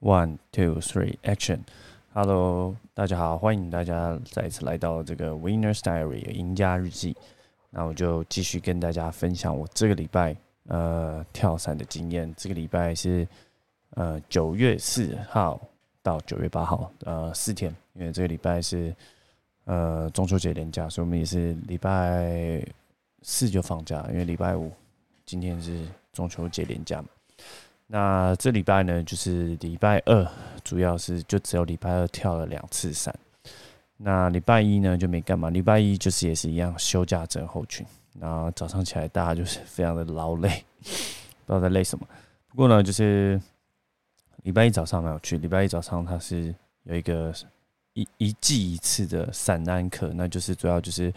One, two, three, action! Hello，大家好，欢迎大家再次来到这个 Winner's Diary 赢家日记。那我就继续跟大家分享我这个礼拜呃跳伞的经验。这个礼拜是呃九月四号到九月八号，呃四天，因为这个礼拜是呃中秋节连假，所以我们也是礼拜四就放假，因为礼拜五今天是中秋节连假嘛。那这礼拜呢，就是礼拜二，主要是就只有礼拜二跳了两次伞。那礼拜一呢就没干嘛，礼拜一就是也是一样休假症候群。然后早上起来大家就是非常的劳累，不知道在累什么。不过呢，就是礼拜一早上没有去，礼拜一早上它是有一个一一季一次的伞安课，那就是主要就是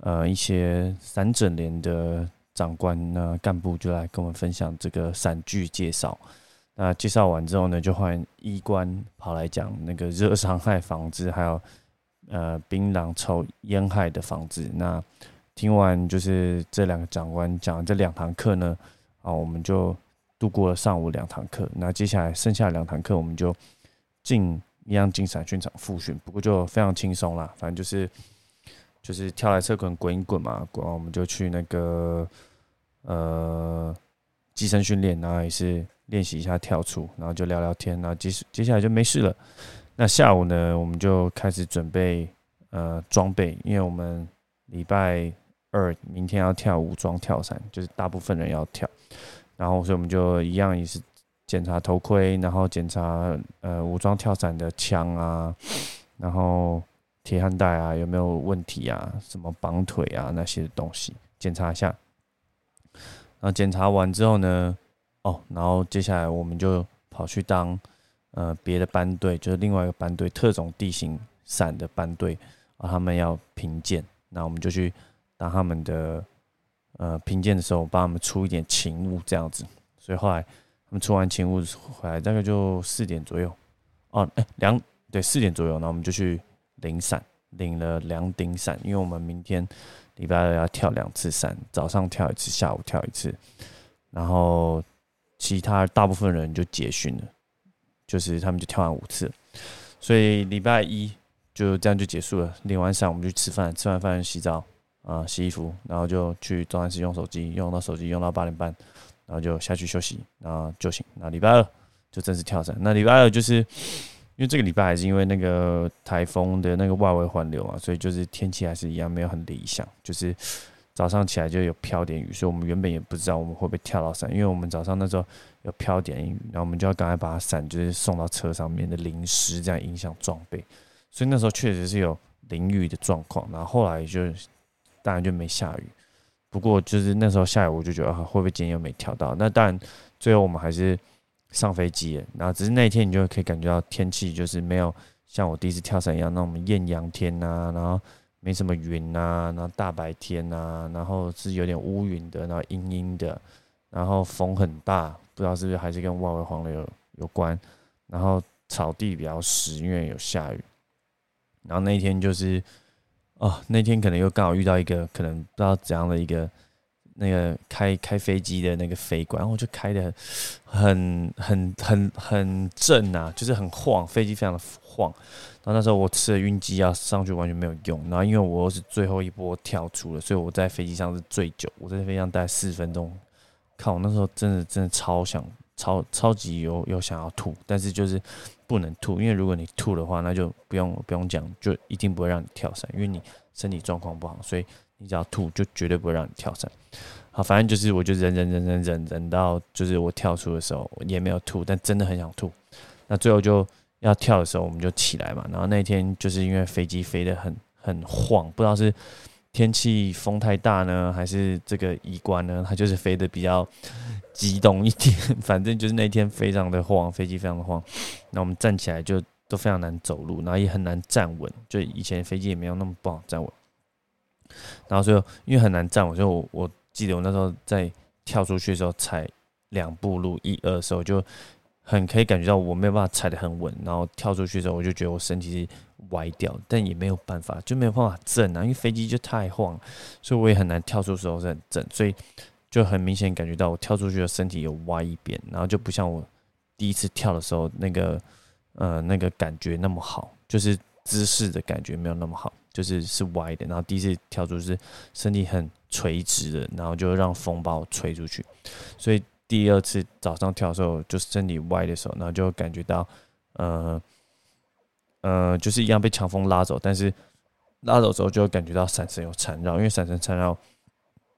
呃一些伞整连的。长官呢，干部就来跟我们分享这个散具介绍。那介绍完之后呢，就换医官跑来讲那个热伤害防治，还有呃槟榔抽烟害的防治。那听完就是这两个长官讲这两堂课呢，啊，我们就度过了上午两堂课。那接下来剩下两堂课，我们就进一样进散训场复训，不过就非常轻松啦，反正就是就是跳来侧滚滚一滚嘛，滚完我们就去那个。呃，机身训练，然后也是练习一下跳出，然后就聊聊天，然后接接下来就没事了。那下午呢，我们就开始准备呃装备，因为我们礼拜二明天要跳武装跳伞，就是大部分人要跳，然后所以我们就一样也是检查头盔，然后检查呃武装跳伞的枪啊，然后铁焊带啊有没有问题啊，什么绑腿啊那些东西检查一下。那检查完之后呢？哦，然后接下来我们就跑去当呃别的班队，就是另外一个班队特种地形伞的班队啊，他们要评鉴，那我们就去当他们的呃评鉴的时候，帮他们出一点勤务这样子。所以后来他们出完勤务回来，大概就四点左右哦，哎两对四点左右，那我们就去领伞，领了两顶伞，因为我们明天。礼拜二要跳两次伞，早上跳一次，下午跳一次，然后其他大部分人就结训了，就是他们就跳完五次，所以礼拜一就这样就结束了。领完伞我们就吃饭，吃完饭洗澡啊，洗衣服，然后就去装安室用手机，用到手机用到八点半，然后就下去休息，然后就行。那礼拜二就正式跳伞。那礼拜二就是。因为这个礼拜还是因为那个台风的那个外围环流啊，所以就是天气还是一样没有很理想。就是早上起来就有飘点雨，所以我们原本也不知道我们会不会跳到伞，因为我们早上那时候有飘点雨，然后我们就要赶快把伞就是送到车上面的淋湿，这样影响装备。所以那时候确实是有淋雨的状况。然后后来就当然就没下雨，不过就是那时候下雨，我就觉得会不会今天又没跳到？那当然最后我们还是。上飞机，然后只是那一天你就可以感觉到天气就是没有像我第一次跳伞一样那种艳阳天呐，然后没什么云呐，然后大白天呐，然后是有点乌云的，然后阴阴的，然后风很大，不知道是不是还是跟外围黄流有有关，然后草地比较湿，因为有下雨，然后那天就是哦，那天可能又刚好遇到一个可能不知道怎样的一个。那个开开飞机的那个飞管，然后就开的很很很很正啊，就是很晃，飞机非常的晃。然后那时候我吃了晕机药上去完全没有用。然后因为我是最后一波跳出了，所以我在飞机上是最久，我在飞机上待四分钟。看我那时候真的真的超想超超级有有想要吐，但是就是不能吐，因为如果你吐的话，那就不用不用讲，就一定不会让你跳伞，因为你身体状况不好，所以。你只要吐，就绝对不会让你跳伞。好，反正就是，我就忍忍忍忍忍忍到，就是我跳出的时候也没有吐，但真的很想吐。那最后就要跳的时候，我们就起来嘛。然后那天就是因为飞机飞得很很晃，不知道是天气风太大呢，还是这个仪关呢，它就是飞得比较激动一点。反正就是那天非常的晃，飞机非常的晃。那我们站起来就都非常难走路，然后也很难站稳。就以前飞机也没有那么不好站稳。然后就因为很难站，我就我我记得我那时候在跳出去的时候踩两步路一二的时候就很可以感觉到我没有办法踩得很稳，然后跳出去的时候我就觉得我身体是歪掉，但也没有办法就没有办法正啊，因为飞机就太晃，所以我也很难跳出时候是很正，所以就很明显感觉到我跳出去的身体有歪一边，然后就不像我第一次跳的时候那个呃那个感觉那么好，就是姿势的感觉没有那么好，就是是歪的。然后第一次跳出是身体很垂直的，然后就让风把我吹出去。所以第二次早上跳的时候，就是身体歪的时候，然后就感觉到呃呃，就是一样被强风拉走，但是拉走之后就会感觉到闪神有缠绕，因为闪神缠绕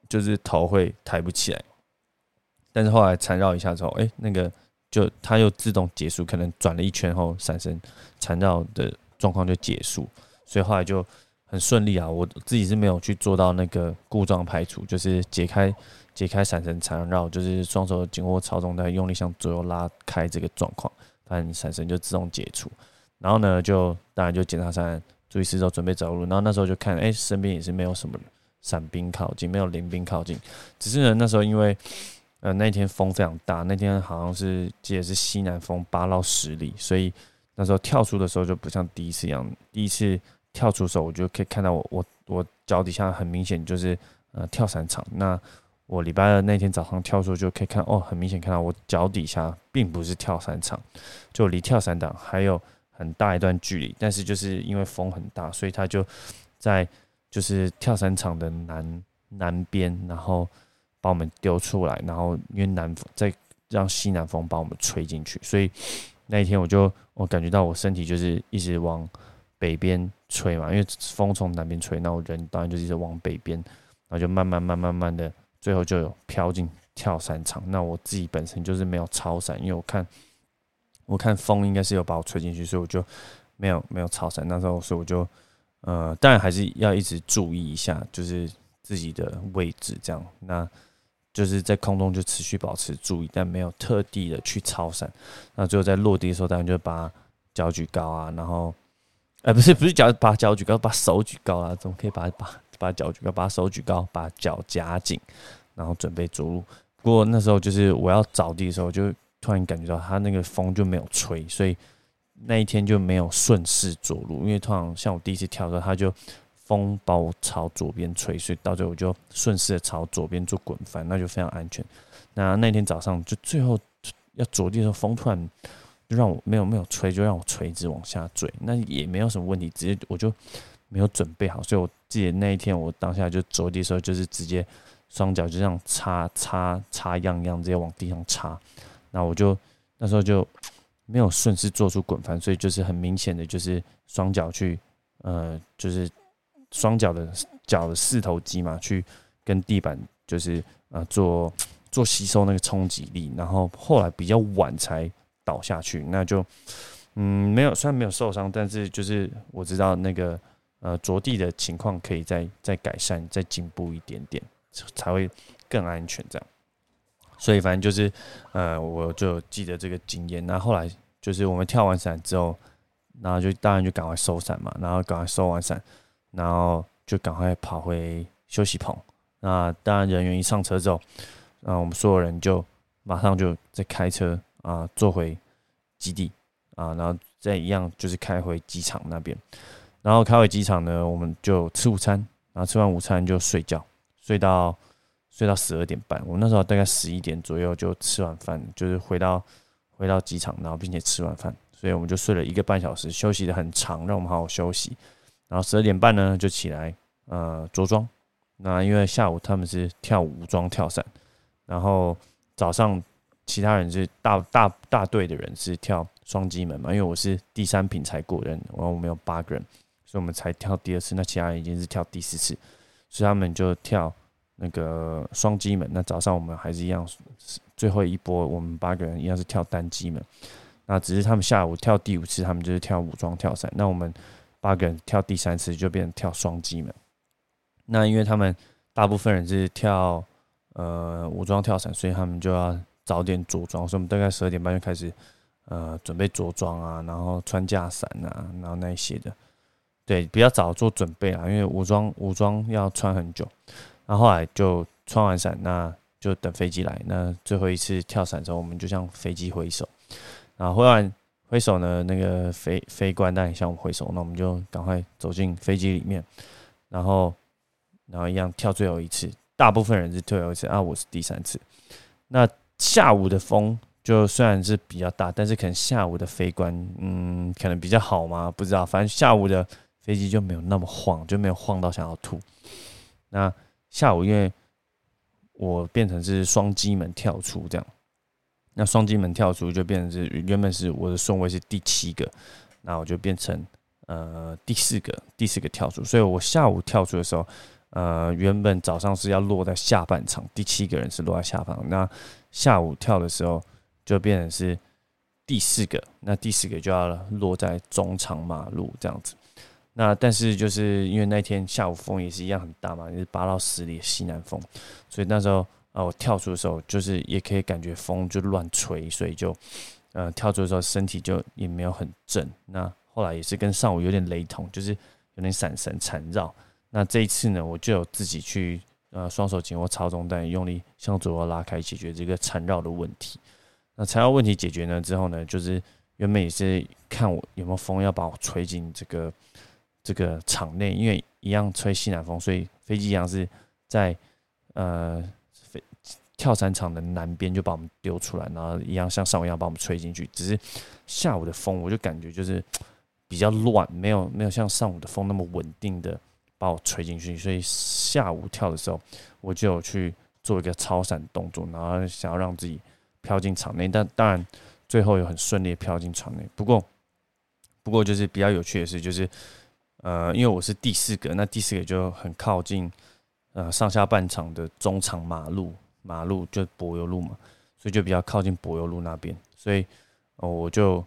就是头会抬不起来。但是后来缠绕一下之后，哎，那个就它又自动结束，可能转了一圈后，闪身缠绕的状况就结束，所以后来就很顺利啊。我自己是没有去做到那个故障排除，就是解开解开闪身缠绕，就是双手紧握操纵带，用力向左右拉开这个状况，反正闪身就自动解除。然后呢，就当然就检查伞，注意四周，准备走路。然后那时候就看，哎，身边也是没有什么伞兵靠近，没有临兵靠近，只是呢那时候因为。呃，那天风非常大，那天好像是记得是西南风八到十里，所以那时候跳出的时候就不像第一次一样。第一次跳出的时候，我就可以看到我我我脚底下很明显就是呃跳伞场。那我礼拜二那天早上跳出就可以看哦，很明显看到我脚底下并不是跳伞场，就离跳伞场还有很大一段距离。但是就是因为风很大，所以它就在就是跳伞场的南南边，然后。把我们丢出来，然后因为南风再让西南风把我们吹进去，所以那一天我就我感觉到我身体就是一直往北边吹嘛，因为风从南边吹，那我人当然就一直往北边，然后就慢慢慢慢慢的，最后就有飘进跳伞场。那我自己本身就是没有超伞，因为我看我看风应该是有把我吹进去，所以我就没有没有超伞。那时候所以我就呃，当然还是要一直注意一下，就是自己的位置这样。那就是在空中就持续保持注意，但没有特地的去超伞。那最后在落地的时候，当然就把脚举高啊，然后，哎，不是不是脚把脚举高，把手举高啊，怎么可以把把把脚举高，把手举高，把脚夹紧，然后准备着陆。不过那时候就是我要着地的时候，就突然感觉到它那个风就没有吹，所以那一天就没有顺势着陆。因为通常像我第一次跳的时候，它就。风把我朝左边吹，所以到最后我就顺势的朝左边做滚翻，那就非常安全。那那天早上就最后要着地的时候，风突然就让我没有没有吹，就让我垂直往下坠，那也没有什么问题，直接我就没有准备好，所以我记得那一天我当下就着地的时候，就是直接双脚就这样插插插样样直接往地上插，那我就那时候就没有顺势做出滚翻，所以就是很明显的就是双脚去呃就是。双脚的脚的四头肌嘛，去跟地板就是呃做做吸收那个冲击力，然后后来比较晚才倒下去，那就嗯没有虽然没有受伤，但是就是我知道那个呃着地的情况可以再再改善再进步一点点，才会更安全这样。所以反正就是呃我就记得这个经验，那后来就是我们跳完伞之后，然后就当然就赶快收伞嘛，然后赶快收完伞。然后就赶快跑回休息棚。那当然，人员一上车之后，那我们所有人就马上就在开车啊，坐回基地啊，然后再一样就是开回机场那边。然后开回机场呢，我们就吃午餐，然后吃完午餐就睡觉，睡到睡到十二点半。我们那时候大概十一点左右就吃完饭，就是回到回到机场，然后并且吃完饭，所以我们就睡了一个半小时，休息的很长，让我们好好休息。然后十二点半呢就起来，呃，着装。那因为下午他们是跳武装跳伞，然后早上其他人是大大大队的人是跳双击门嘛。因为我是第三品才过人，然后我们有八个人，所以我们才跳第二次。那其他人已经是跳第四次，所以他们就跳那个双击门。那早上我们还是一样，最后一波我们八个人一样是跳单击门。那只是他们下午跳第五次，他们就是跳武装跳伞。那我们。八个人跳第三次就变成跳双击门，那因为他们大部分人是跳呃武装跳伞，所以他们就要早点着装，所以我们大概十二点半就开始呃准备着装啊，然后穿架伞啊，然后那些的，对，比较早做准备啊，因为武装武装要穿很久，然后来就穿完伞，那就等飞机来，那最后一次跳伞之后，我们就向飞机挥手，然后忽然。挥手呢？那个飞飞官当然向我们挥手，那我们就赶快走进飞机里面，然后，然后一样跳最后一次。大部分人是最后一次啊，我是第三次。那下午的风就虽然是比较大，但是可能下午的飞官，嗯，可能比较好嘛？不知道，反正下午的飞机就没有那么晃，就没有晃到想要吐。那下午因为我变成是双机门跳出这样，那双机门跳出就变成是原本是我的顺位是第七个，那我就变成呃第四个，第四个跳出。所以我下午跳出的时候，呃，原本早上是要落在下半场，第七个人是落在下方，那下午跳的时候。就变成是第四个，那第四个就要落在中长马路这样子。那但是就是因为那天下午风也是一样很大嘛，也是八到十里西南风，所以那时候啊我跳出的时候，就是也可以感觉风就乱吹，所以就呃跳出的时候身体就也没有很正。那后来也是跟上午有点雷同，就是有点闪神缠绕。那这一次呢，我就有自己去呃双手紧握操纵带，用力向左右拉开，解决这个缠绕的问题。那缠绕问题解决呢之后呢，就是原本也是看我有没有风要把我吹进这个这个场内，因为一样吹西南风，所以飞机一样是在呃跳伞场的南边就把我们丢出来，然后一样像上午一样把我们吹进去。只是下午的风，我就感觉就是比较乱，没有没有像上午的风那么稳定的把我吹进去，所以下午跳的时候，我就有去做一个超伞动作，然后想要让自己。飘进场内，但当然最后有很顺利的飘进场内。不过，不过就是比较有趣的是，就是呃，因为我是第四个，那第四个就很靠近呃上下半场的中场马路，马路就柏油路嘛，所以就比较靠近柏油路那边。所以哦，我就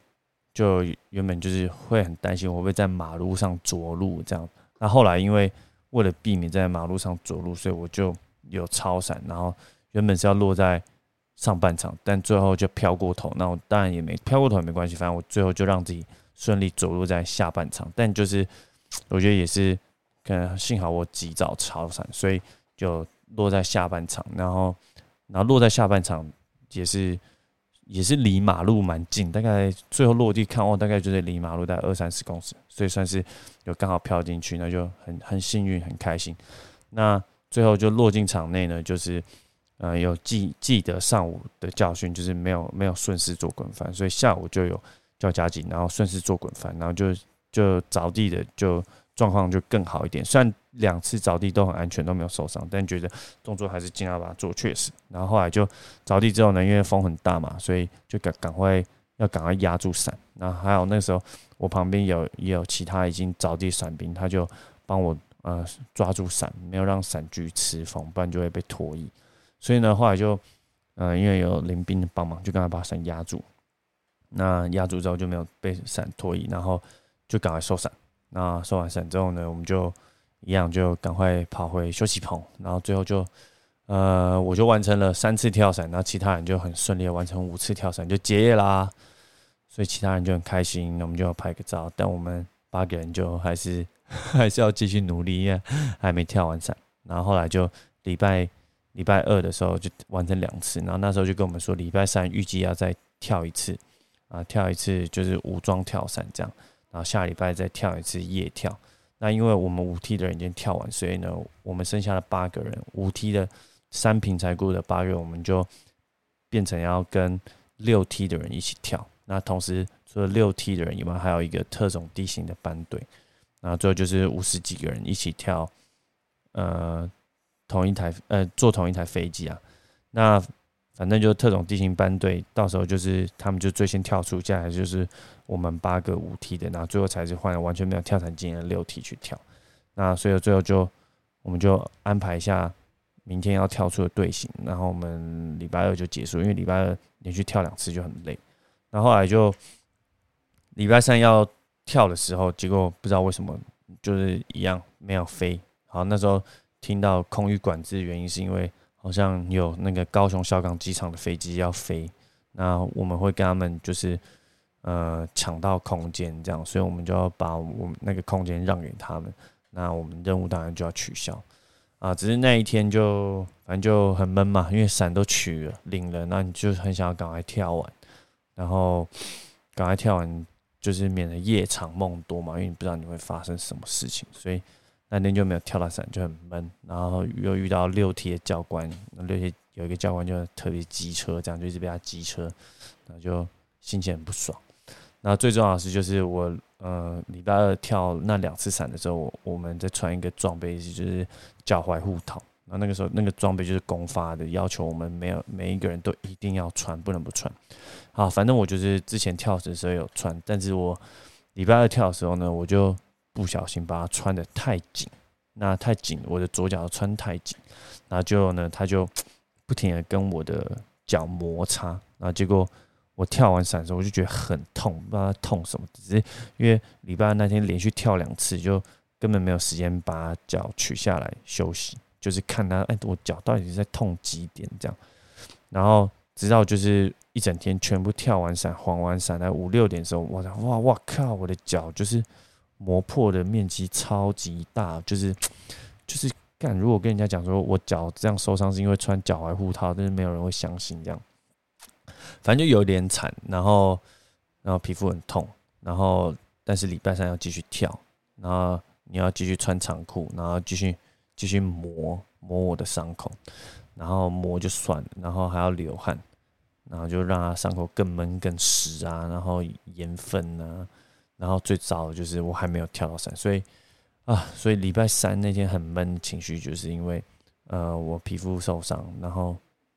就原本就是会很担心我会在马路上着陆这样。那后来因为为了避免在马路上着陆，所以我就有超伞，然后原本是要落在。上半场，但最后就飘过头，那我当然也没飘过头也没关系，反正我最后就让自己顺利着陆在下半场。但就是我觉得也是，可能幸好我及早超伞，所以就落在下半场。然后，然后落在下半场也是也是离马路蛮近，大概最后落地看哦，大概就是离马路大概二三十公尺，所以算是有刚好飘进去，那就很很幸运很开心。那最后就落进场内呢，就是。呃，有记记得上午的教训，就是没有没有顺势做滚翻，所以下午就有叫加紧，然后顺势做滚翻，然后就就着地的就状况就更好一点。虽然两次着地都很安全，都没有受伤，但觉得动作还是尽量把它做确实。然后后来就着地之后呢，因为风很大嘛，所以就赶赶快要赶快压住伞。然后还有那时候我旁边有也有其他已经着地伞兵，他就帮我呃抓住伞，没有让伞具吃风，不然就会被脱衣。所以呢，后来就，呃，因为有林兵帮忙，就赶快把伞压住。那压住之后就没有被伞脱移，然后就赶快收伞。那收完伞之后呢，我们就一样就赶快跑回休息棚。然后最后就，呃，我就完成了三次跳伞，然后其他人就很顺利的完成五次跳伞，就结业啦。所以其他人就很开心，那我们就要拍个照。但我们八个人就还是 还是要继续努力，因为还没跳完伞。然后后来就礼拜。礼拜二的时候就完成两次，然后那时候就跟我们说，礼拜三预计要再跳一次，啊，跳一次就是武装跳伞这样，然后下礼拜再跳一次夜跳。那因为我们五 T 的人已经跳完，所以呢，我们剩下的八个人，五 T 的三平才过的八个人，我们就变成要跟六 T 的人一起跳。那同时除了六 T 的人以外，还有一个特种地形的班队，然后最后就是五十几个人一起跳，呃。同一台呃，坐同一台飞机啊，那反正就是特种地形班队，到时候就是他们就最先跳出，接下来就是我们八个五 T 的，然后最后才是换完全没有跳伞经验的六 T 去跳。那所以最后就我们就安排一下明天要跳出的队形，然后我们礼拜二就结束，因为礼拜二连续跳两次就很累。然后后来就礼拜三要跳的时候，结果不知道为什么就是一样没有飞。好，那时候。听到空域管制的原因是因为好像有那个高雄小港机场的飞机要飞，那我们会跟他们就是呃抢到空间这样，所以我们就要把我们那个空间让给他们，那我们任务当然就要取消啊。只是那一天就反正就很闷嘛，因为伞都取了领了，那你就很想要赶快跳完，然后赶快跳完就是免得夜长梦多嘛，因为你不知道你会发生什么事情，所以。那天就没有跳到伞，就很闷。然后又遇到六 T 的教官，六 T 有一个教官就特别机车，这样就一直被他机车，然后就心情很不爽。那最重要的是，就是我呃礼拜二跳那两次伞的时候，我我们在穿一个装备，就是脚踝护套。那那个时候那个装备就是公发的，要求我们没有每一个人都一定要穿，不能不穿。好，反正我就是之前跳的时候有穿，但是我礼拜二跳的时候呢，我就不小心把它穿的太紧，那太紧，我的左脚穿太紧，然后就呢，它就不停的跟我的脚摩擦，然后结果我跳完伞的时候，我就觉得很痛，不知道痛什么，只是因为礼拜二那天连续跳两次，就根本没有时间把脚取下来休息。就是看他，哎，我脚到底是在痛几点这样，然后直到就是一整天全部跳完伞、还完伞，在五六点的时候，我，哇哇靠，我的脚就是磨破的面积超级大，就是就是干。如果跟人家讲说我脚这样受伤是因为穿脚踝护套，但是没有人会相信这样。反正就有点惨，然后然后皮肤很痛，然后但是礼拜三要继续跳，然后你要继续穿长裤，然后继续。继续磨磨我的伤口，然后磨就算了，然后还要流汗，然后就让它伤口更闷更湿啊，然后盐分啊，然后最糟的就是我还没有跳到伞，所以啊，所以礼拜三那天很闷，情绪就是因为呃我皮肤受伤，然后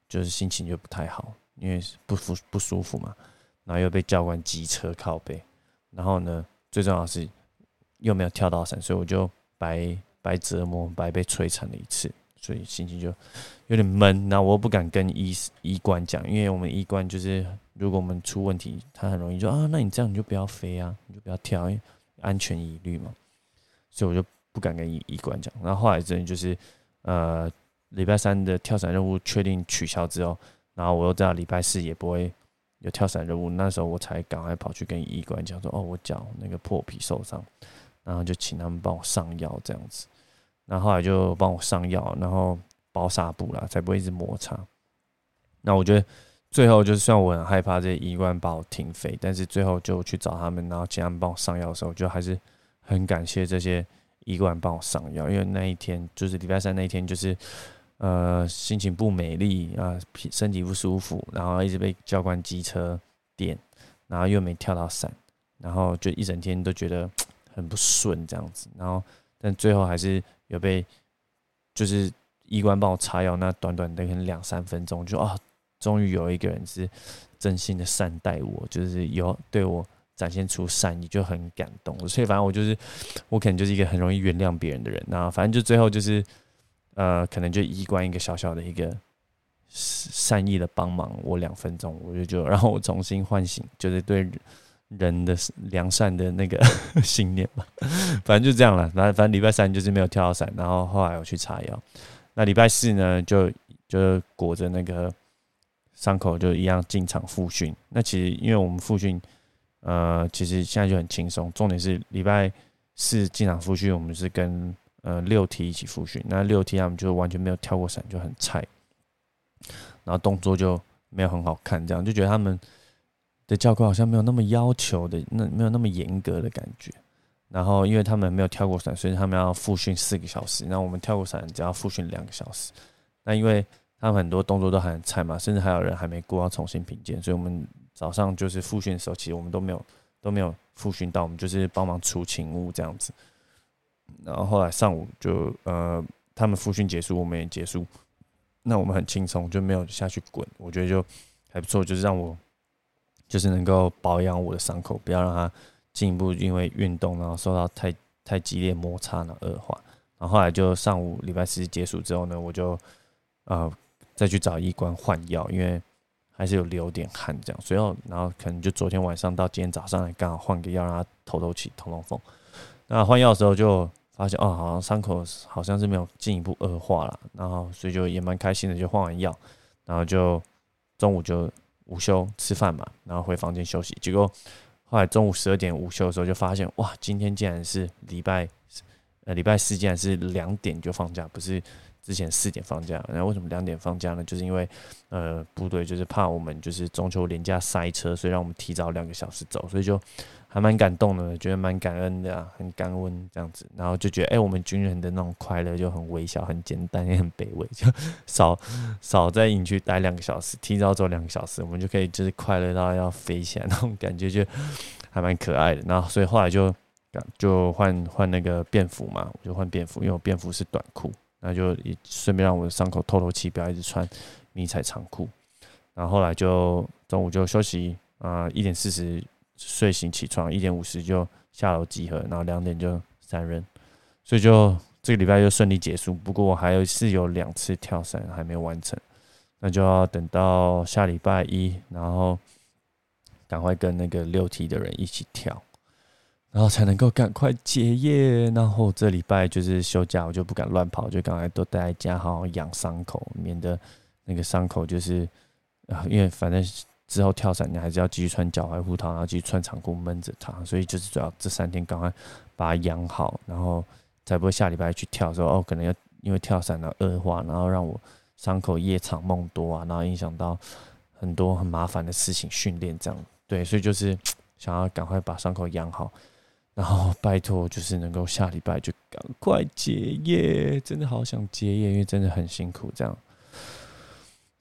就是心情就不太好，因为不服不舒服嘛，然后又被教官机车靠背，然后呢最重要是又没有跳到伞，所以我就白。白折磨，白被摧残了一次，所以心情就有点闷。那我又不敢跟医医官讲，因为我们医官就是，如果我们出问题，他很容易说啊，那你这样你就不要飞啊，你就不要跳，因为安全疑虑嘛。所以我就不敢跟医医官讲。然后后来真的就是，呃，礼拜三的跳伞任务确定取消之后，然后我又知道礼拜四也不会有跳伞任务，那时候我才赶快跑去跟医官讲说，哦，我脚那个破皮受伤。然后就请他们帮我上药，这样子。然后后来就帮我上药，然后包纱布啦，才不会一直摩擦。那我觉得最后就是，虽然我很害怕这些医官把我停飞，但是最后就去找他们，然后请他们帮我上药的时候，就还是很感谢这些医官帮我上药。因为那一天就是礼拜三那一天，就是呃心情不美丽啊，身体不舒服，然后一直被教官机车电，然后又没跳到伞，然后就一整天都觉得。很不顺这样子，然后但最后还是有被，就是医官帮我擦药，那短短的可能两三分钟，就啊，终于有一个人是真心的善待我，就是有对我展现出善意，就很感动。所以反正我就是我可能就是一个很容易原谅别人的人，那反正就最后就是呃，可能就医官一个小小的一个善意的帮忙我两分钟，我就就让我重新唤醒，就是对。人的良善的那个 信念吧，反正就这样了。反正反正礼拜三就是没有跳到伞，然后后来我去擦药。那礼拜四呢，就就裹着那个伤口，就一样进场复训。那其实因为我们复训，呃，其实现在就很轻松。重点是礼拜四进场复训，我们是跟呃六 T 一起复训。那六 T 他们就完全没有跳过伞，就很菜，然后动作就没有很好看，这样就觉得他们。的教官好像没有那么要求的，那没有那么严格的感觉。然后因为他们没有跳过伞，所以他们要复训四个小时。那我们跳过伞只要复训两个小时。那因为他们很多动作都很菜嘛，甚至还有人还没过要重新评鉴，所以我们早上就是复训的时候，其实我们都没有都没有复训到，我们就是帮忙出勤务这样子。然后后来上午就呃，他们复训结束，我们也结束，那我们很轻松，就没有下去滚。我觉得就还不错，就是让我。就是能够保养我的伤口，不要让它进一步因为运动然后受到太太激烈摩擦呢恶化。然后后来就上午礼拜四结束之后呢，我就呃再去找医官换药，因为还是有流点汗这样。随后然后可能就昨天晚上到今天早上刚好换个药，让它透透气、通通风。那换药的时候就发现哦，好像伤口好像是没有进一步恶化了。然后所以就也蛮开心的，就换完药，然后就中午就。午休吃饭嘛，然后回房间休息。结果后来中午十二点午休的时候，就发现哇，今天竟然是礼拜呃礼拜四，竟然是两点就放假，不是之前四点放假，然后为什么两点放假呢？就是因为呃部队就是怕我们就是中秋连假塞车，所以让我们提早两个小时走，所以就还蛮感动的，觉得蛮感恩的啊，很感恩这样子，然后就觉得哎，我们军人的那种快乐就很微小、很简单，也很卑微，就少 少在营区待两个小时，提早走两个小时，我们就可以就是快乐到要飞起来那种感觉，就还蛮可爱的。然后所以后来就就换换那个便服嘛，我就换便服，因为我便服是短裤。那就也顺便让我的伤口透透气，不要一直穿迷彩长裤。然后后来就中午就休息啊，一点四十睡醒起床，一点五十就下楼集合，然后两点就散人。所以就这个礼拜就顺利结束。不过我还有是有两次跳伞还没有完成，那就要等到下礼拜一，然后赶快跟那个六 T 的人一起跳。然后才能够赶快结业，然后这礼拜就是休假，我就不敢乱跑，就赶快都待在家，好好养伤口，免得那个伤口就是啊，因为反正之后跳伞你还是要继续穿脚踝护套，然后继续穿长裤闷着它，所以就是主要这三天赶快把它养好，然后才不会下礼拜去跳的时候哦，可能要因为跳伞的恶化，然后让我伤口夜长梦多啊，然后影响到很多很麻烦的事情训练这样，对，所以就是想要赶快把伤口养好。然后拜托，就是能够下礼拜就赶快结业，真的好想结业，因为真的很辛苦。这样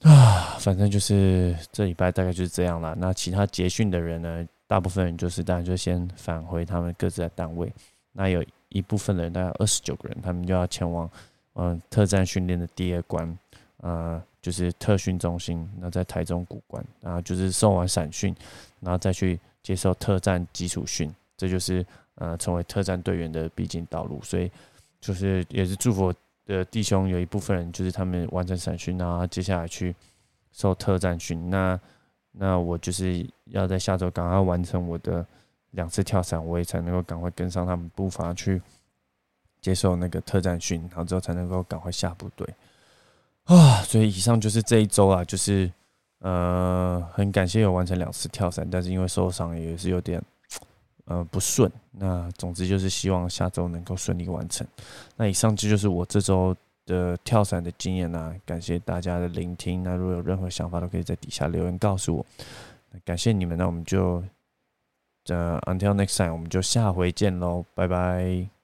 啊，反正就是这礼拜大概就是这样了。那其他结训的人呢，大部分人就是当然就先返回他们各自的单位。那有一部分人，大概二十九个人，他们就要前往嗯特战训练的第二关，呃，就是特训中心。那在台中古关，然后就是送完散训，然后再去接受特战基础训，这就是。呃，成为特战队员的必经道路，所以就是也是祝福的弟兄有一部分人，就是他们完成散训啊，接下来去受特战训。那那我就是要在下周赶快完成我的两次跳伞，我也才能够赶快跟上他们步伐去接受那个特战训，然后之后才能够赶快下部队啊。所以以上就是这一周啊，就是呃，很感谢有完成两次跳伞，但是因为受伤也是有点。呃，不顺。那总之就是希望下周能够顺利完成。那以上这就是我这周的跳伞的经验啦。感谢大家的聆听。那如果有任何想法，都可以在底下留言告诉我。感谢你们，那我们就呃，until next time，我们就下回见喽，拜拜。